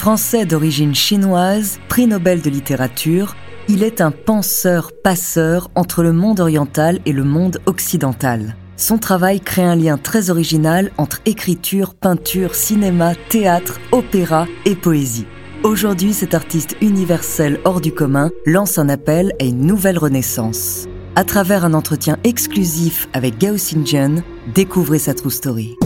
Français d'origine chinoise, prix Nobel de littérature, il est un penseur-passeur entre le monde oriental et le monde occidental. Son travail crée un lien très original entre écriture, peinture, cinéma, théâtre, opéra et poésie. Aujourd'hui, cet artiste universel hors du commun lance un appel à une nouvelle renaissance. À travers un entretien exclusif avec Gao Xingjian, découvrez sa true story.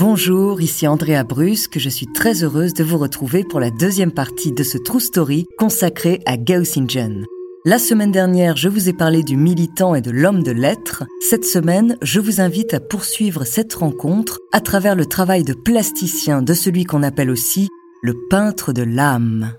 Bonjour, ici Andrea Brusque, je suis très heureuse de vous retrouver pour la deuxième partie de ce True Story consacré à Gao Xingzhen. La semaine dernière, je vous ai parlé du militant et de l'homme de lettres. Cette semaine, je vous invite à poursuivre cette rencontre à travers le travail de plasticien de celui qu'on appelle aussi le peintre de l'âme.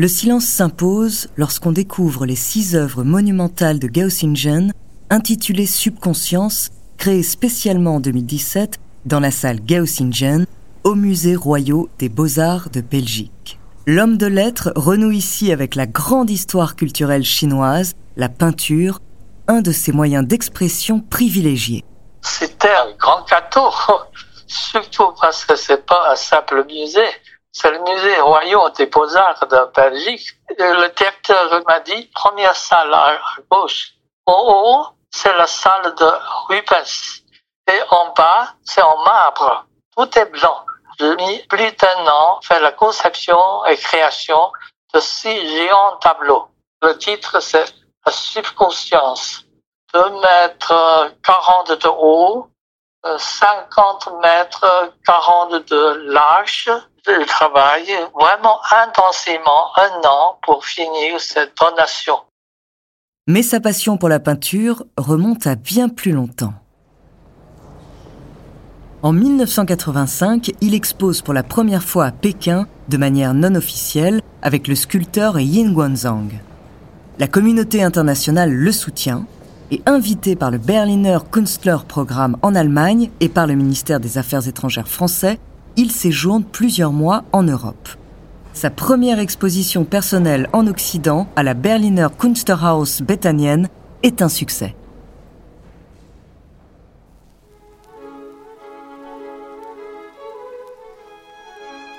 Le silence s'impose lorsqu'on découvre les six œuvres monumentales de Gao Xingzhen, intitulées Subconscience, créées spécialement en 2017 dans la salle Gao Xingzhen au Musée royaux des beaux-arts de Belgique. L'homme de lettres renoue ici avec la grande histoire culturelle chinoise, la peinture, un de ses moyens d'expression privilégiés. C'était un grand gâteau, surtout parce que c'est pas un simple musée, c'est le musée royal des beaux-arts de Belgique. Le directeur m'a dit, première salle à gauche. En haut, c'est la salle de Rubens. Et en bas, c'est en marbre. Tout est blanc. J'ai mis plus d'un an faire la conception et création de six géants tableaux. Le titre, c'est La subconscience. 2 mètres 40 de haut, 50 mètres 40 de large. Je travaille vraiment intensément un an pour finir cette donation. Mais sa passion pour la peinture remonte à bien plus longtemps. En 1985, il expose pour la première fois à Pékin, de manière non officielle, avec le sculpteur Yin Guanzhang. La communauté internationale le soutient et invité par le Berliner Künstlerprogramm en Allemagne et par le ministère des Affaires étrangères français, il séjourne plusieurs mois en Europe. Sa première exposition personnelle en Occident à la Berliner Kunsthaus Bethanien est un succès.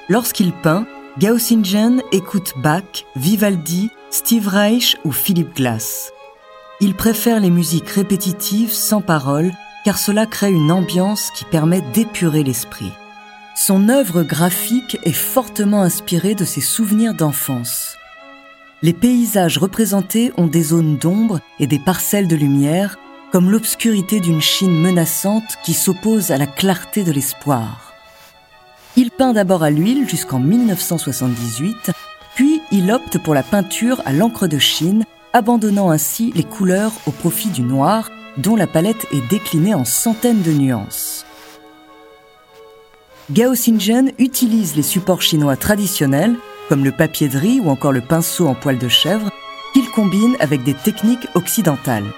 Lorsqu'il peint, Gao Xingzhen écoute Bach, Vivaldi, Steve Reich ou Philip Glass. Il préfère les musiques répétitives sans paroles car cela crée une ambiance qui permet d'épurer l'esprit. Son œuvre graphique est fortement inspirée de ses souvenirs d'enfance. Les paysages représentés ont des zones d'ombre et des parcelles de lumière, comme l'obscurité d'une Chine menaçante qui s'oppose à la clarté de l'espoir. Il peint d'abord à l'huile jusqu'en 1978, puis il opte pour la peinture à l'encre de Chine abandonnant ainsi les couleurs au profit du noir, dont la palette est déclinée en centaines de nuances. Gao Xingzhen utilise les supports chinois traditionnels, comme le papier de riz ou encore le pinceau en poil de chèvre, qu'il combine avec des techniques occidentales.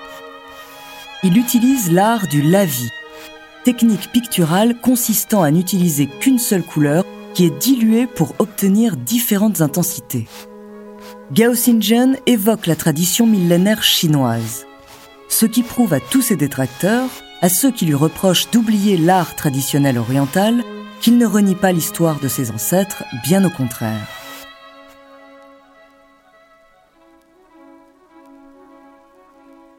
Il utilise l'art du lavis, technique picturale consistant à n'utiliser qu'une seule couleur qui est diluée pour obtenir différentes intensités. Gao Xinjian évoque la tradition millénaire chinoise, ce qui prouve à tous ses détracteurs, à ceux qui lui reprochent d'oublier l'art traditionnel oriental, qu'il ne renie pas l'histoire de ses ancêtres, bien au contraire.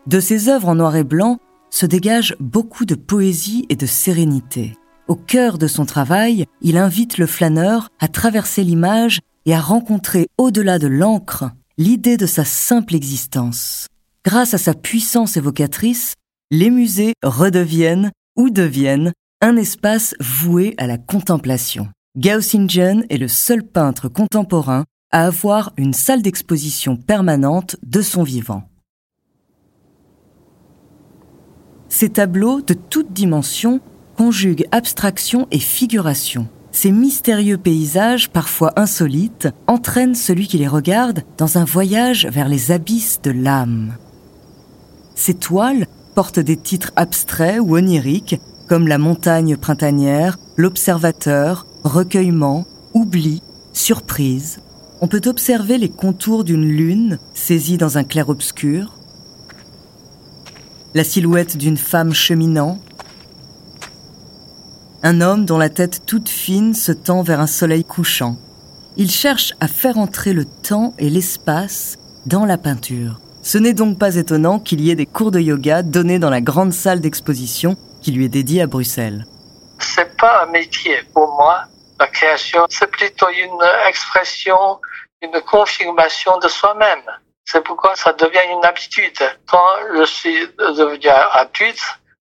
De ses œuvres en noir et blanc se dégage beaucoup de poésie et de sérénité. Au cœur de son travail, il invite le flâneur à traverser l'image et à rencontrer au-delà de l'encre l'idée de sa simple existence. Grâce à sa puissance évocatrice, les musées redeviennent ou deviennent un espace voué à la contemplation. Xinjian est le seul peintre contemporain à avoir une salle d'exposition permanente de son vivant. Ces tableaux de toutes dimensions conjuguent abstraction et figuration. Ces mystérieux paysages, parfois insolites, entraînent celui qui les regarde dans un voyage vers les abysses de l'âme. Ces toiles portent des titres abstraits ou oniriques comme la montagne printanière, l'observateur, recueillement, oubli, surprise. On peut observer les contours d'une lune saisie dans un clair-obscur, la silhouette d'une femme cheminant, un homme dont la tête toute fine se tend vers un soleil couchant. Il cherche à faire entrer le temps et l'espace dans la peinture. Ce n'est donc pas étonnant qu'il y ait des cours de yoga donnés dans la grande salle d'exposition qui lui est dédiée à Bruxelles. C'est pas un métier pour moi. La création, c'est plutôt une expression, une confirmation de soi-même. C'est pourquoi ça devient une habitude. Quand je suis devenu adulte,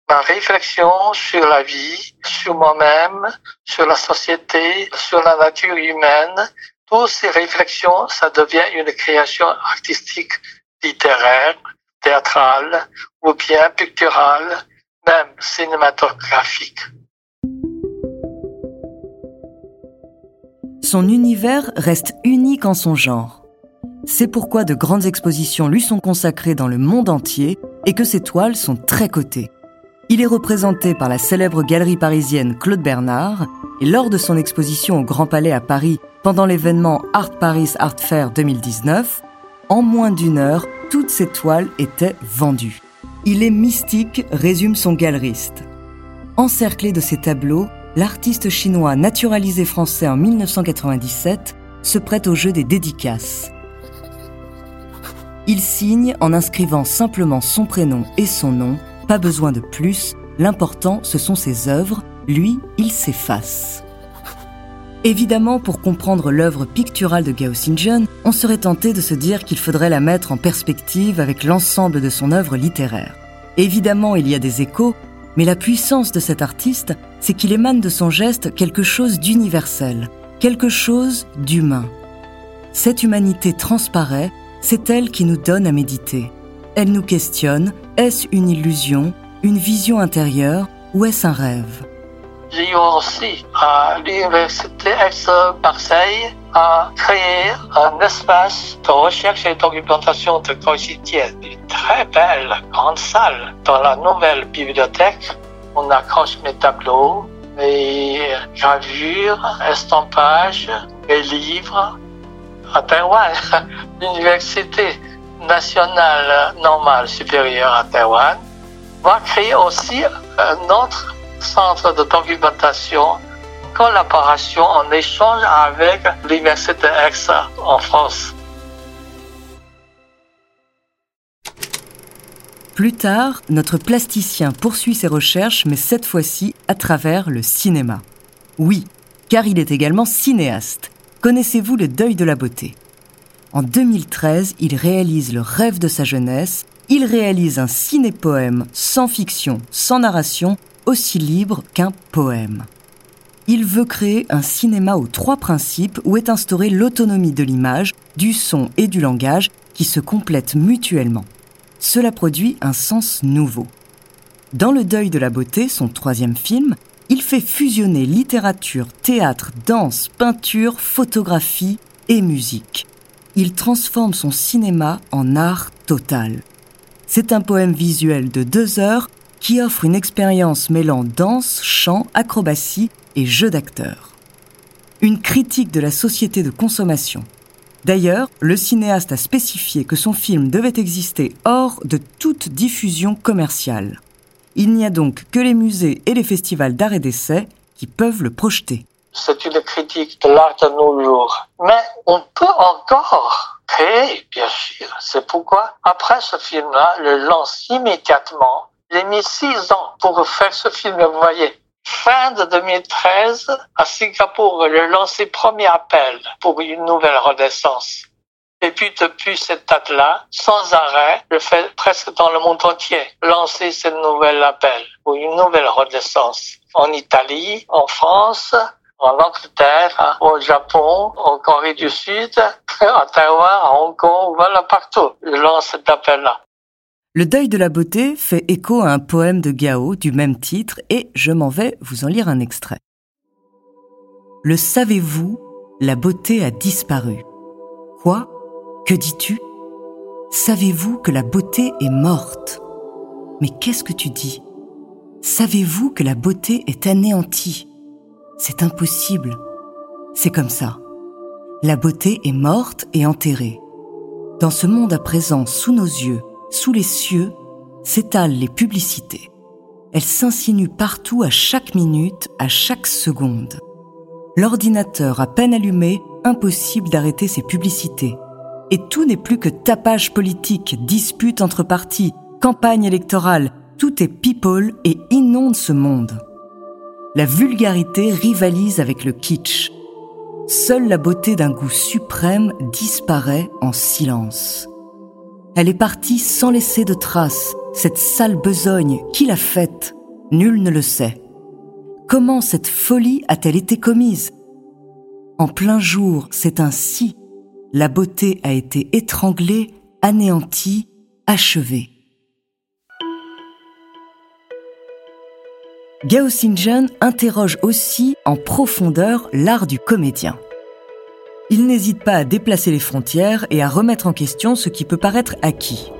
ma réflexion sur la vie, sur moi-même, sur la société, sur la nature humaine, toutes ces réflexions, ça devient une création artistique, littéraire, théâtrale, ou bien picturale, cinématographique. Son univers reste unique en son genre. C'est pourquoi de grandes expositions lui sont consacrées dans le monde entier et que ses toiles sont très cotées. Il est représenté par la célèbre galerie parisienne Claude Bernard et lors de son exposition au Grand Palais à Paris pendant l'événement Art Paris Art Fair 2019, en moins d'une heure, toutes ses toiles étaient vendues. Il est mystique, résume son galeriste. Encerclé de ses tableaux, l'artiste chinois naturalisé français en 1997 se prête au jeu des dédicaces. Il signe en inscrivant simplement son prénom et son nom, pas besoin de plus, l'important ce sont ses œuvres, lui, il s'efface. Évidemment, pour comprendre l'œuvre picturale de Gao Xinjian, on serait tenté de se dire qu'il faudrait la mettre en perspective avec l'ensemble de son œuvre littéraire. Évidemment, il y a des échos, mais la puissance de cet artiste, c'est qu'il émane de son geste quelque chose d'universel, quelque chose d'humain. Cette humanité transparaît c'est elle qui nous donne à méditer. Elle nous questionne, est-ce une illusion, une vision intérieure ou est-ce un rêve? J'ai aussi à l'Université Aix-Marseille à créer un espace de recherche et documentation de quotidien. Une très belle grande salle dans la nouvelle bibliothèque. On accroche mes tableaux, mes gravures, estampages, mes livres à Taïwan, l'Université nationale normale supérieure à Taïwan va créer aussi un autre centre de documentation, collaboration en échange avec l'Université Aix en France. Plus tard, notre plasticien poursuit ses recherches, mais cette fois-ci à travers le cinéma. Oui, car il est également cinéaste. Connaissez-vous le deuil de la beauté? En 2013, il réalise le rêve de sa jeunesse. Il réalise un ciné-poème sans fiction, sans narration, aussi libre qu'un poème. Il veut créer un cinéma aux trois principes où est instaurée l'autonomie de l'image, du son et du langage qui se complètent mutuellement. Cela produit un sens nouveau. Dans Le deuil de la beauté, son troisième film, il fait fusionner littérature, théâtre, danse, peinture, photographie et musique. il transforme son cinéma en art total. C'est un poème visuel de deux heures qui offre une expérience mêlant danse, chant, acrobatie et jeu d'acteur. Une critique de la société de consommation. D'ailleurs, le cinéaste a spécifié que son film devait exister hors de toute diffusion commerciale. Il n'y a donc que les musées et les festivals d'art et d'essai qui peuvent le projeter. C'est une critique de l'art de nos jours. Mais on peut encore créer, bien sûr. C'est pourquoi, après ce film-là, le lance immédiatement. J'ai mis six ans pour faire ce film, vous voyez. Fin de 2013, à Singapour, le lancé premier appel pour une nouvelle renaissance. Et puis depuis cette date-là, sans arrêt, je fais presque dans le monde entier, lancer ce nouvel appel pour une nouvelle renaissance. En Italie, en France, en Angleterre, au Japon, en Corée du Sud, à Taïwan, à Hong Kong, voilà partout. Je lance cet appel-là. Le deuil de la beauté fait écho à un poème de Gao du même titre et je m'en vais vous en lire un extrait. Le savez-vous, la beauté a disparu. Quoi? Que dis-tu? Savez-vous que la beauté est morte? Mais qu'est-ce que tu dis? Savez-vous que la beauté est anéantie? C'est impossible. C'est comme ça. La beauté est morte et enterrée. Dans ce monde à présent, sous nos yeux, sous les cieux, s'étalent les publicités. Elles s'insinuent partout à chaque minute, à chaque seconde. L'ordinateur à peine allumé, impossible d'arrêter ces publicités. Et tout n'est plus que tapage politique, dispute entre partis, campagne électorale, tout est people et inonde ce monde la vulgarité rivalise avec le kitsch. Seule la beauté d'un goût suprême disparaît en silence. Elle est partie sans laisser de traces, cette sale besogne, qui l'a faite? Nul ne le sait. Comment cette folie a-t-elle été commise? En plein jour, c'est ainsi. La beauté a été étranglée, anéantie, achevée. Gao Xinjian interroge aussi en profondeur l'art du comédien. Il n'hésite pas à déplacer les frontières et à remettre en question ce qui peut paraître acquis.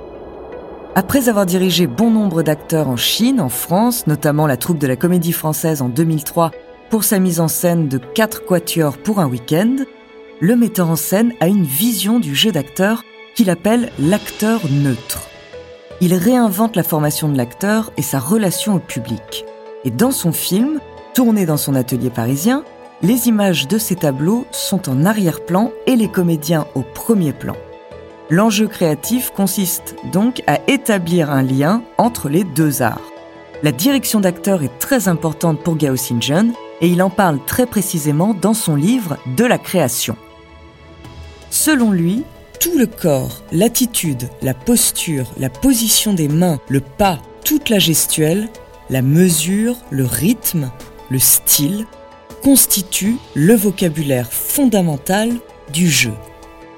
Après avoir dirigé bon nombre d'acteurs en Chine, en France, notamment la troupe de la Comédie Française en 2003 pour sa mise en scène de quatre quatuors pour un week-end, le metteur en scène a une vision du jeu d'acteur qu'il appelle l'acteur neutre. Il réinvente la formation de l'acteur et sa relation au public. Et dans son film, tourné dans son atelier parisien, les images de ces tableaux sont en arrière-plan et les comédiens au premier plan. L'enjeu créatif consiste donc à établir un lien entre les deux arts. La direction d'acteur est très importante pour Gao Xinjian et il en parle très précisément dans son livre De la création. Selon lui, tout le corps, l'attitude, la posture, la position des mains, le pas, toute la gestuelle la mesure, le rythme, le style constituent le vocabulaire fondamental du jeu.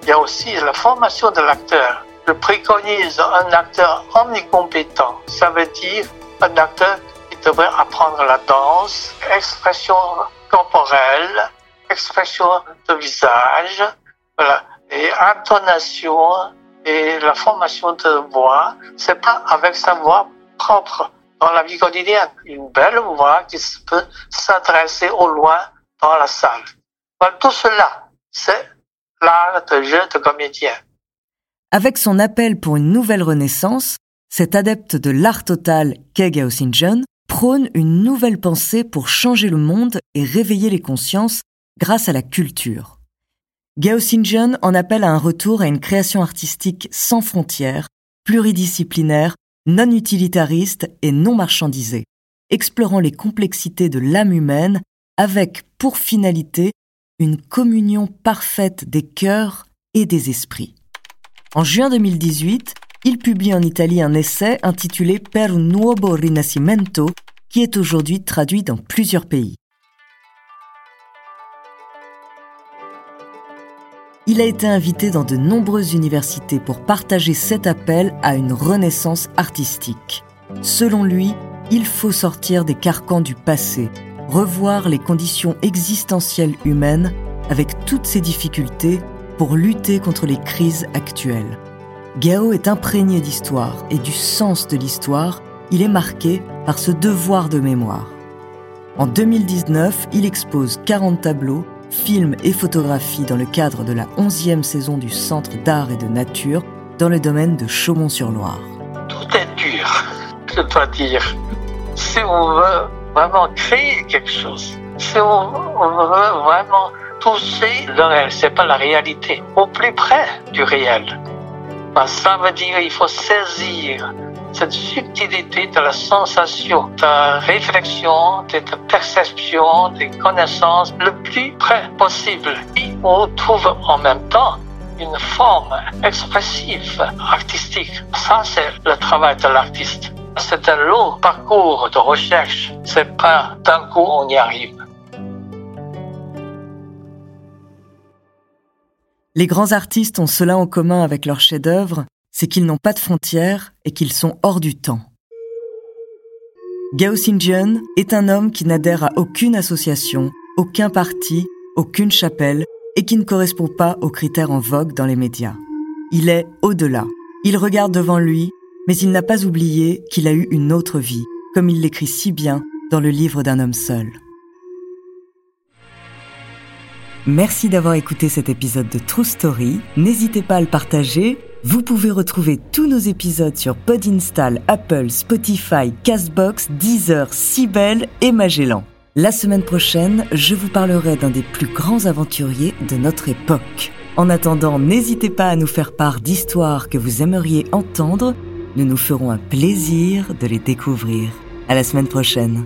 Il y a aussi la formation de l'acteur. Je préconise un acteur omnicompétent. Ça veut dire un acteur qui devrait apprendre la danse, expression corporelle, expression de visage, et intonation et la formation de voix. C'est pas avec sa voix propre dans la vie quotidienne. Une belle voix qui peut s'adresser au loin dans la salle. tout cela, c'est l'art de jeu de comédien. Avec son appel pour une nouvelle renaissance, cet adepte de l'art total qu'est Gao Xinjian prône une nouvelle pensée pour changer le monde et réveiller les consciences grâce à la culture. Gao Xinjian en appelle à un retour à une création artistique sans frontières, pluridisciplinaire, non utilitariste et non marchandisé, explorant les complexités de l'âme humaine avec pour finalité une communion parfaite des cœurs et des esprits. En juin 2018, il publie en Italie un essai intitulé Per un nuovo rinascimento qui est aujourd'hui traduit dans plusieurs pays. Il a été invité dans de nombreuses universités pour partager cet appel à une renaissance artistique. Selon lui, il faut sortir des carcans du passé, revoir les conditions existentielles humaines avec toutes ses difficultés pour lutter contre les crises actuelles. Gao est imprégné d'histoire et du sens de l'histoire, il est marqué par ce devoir de mémoire. En 2019, il expose 40 tableaux, films et photographies dans le cadre de la 11e saison du Centre d'art et de nature dans le domaine de Chaumont-sur-Loire. Tout est dur, je dois dire. Si on veut vraiment créer quelque chose, si on veut vraiment toucher le réel, c'est pas la réalité, au plus près du réel. Ça veut dire qu'il faut saisir cette subtilité de la sensation, de la réflexion, de la perception, des connaissances le plus près possible. Et on trouve en même temps une forme expressive, artistique. Ça, c'est le travail de l'artiste. C'est un long parcours de recherche. C'est pas d'un coup on y arrive. Les grands artistes ont cela en commun avec leurs chefs-d'œuvre, c'est qu'ils n'ont pas de frontières et qu'ils sont hors du temps. Gao Xinjian est un homme qui n'adhère à aucune association, aucun parti, aucune chapelle et qui ne correspond pas aux critères en vogue dans les médias. Il est au-delà. Il regarde devant lui, mais il n'a pas oublié qu'il a eu une autre vie, comme il l'écrit si bien dans le livre d'un homme seul. Merci d'avoir écouté cet épisode de True Story. N'hésitez pas à le partager. Vous pouvez retrouver tous nos épisodes sur Podinstall, Apple, Spotify, Castbox, Deezer, Sibel et Magellan. La semaine prochaine, je vous parlerai d'un des plus grands aventuriers de notre époque. En attendant, n'hésitez pas à nous faire part d'histoires que vous aimeriez entendre. Nous nous ferons un plaisir de les découvrir. À la semaine prochaine.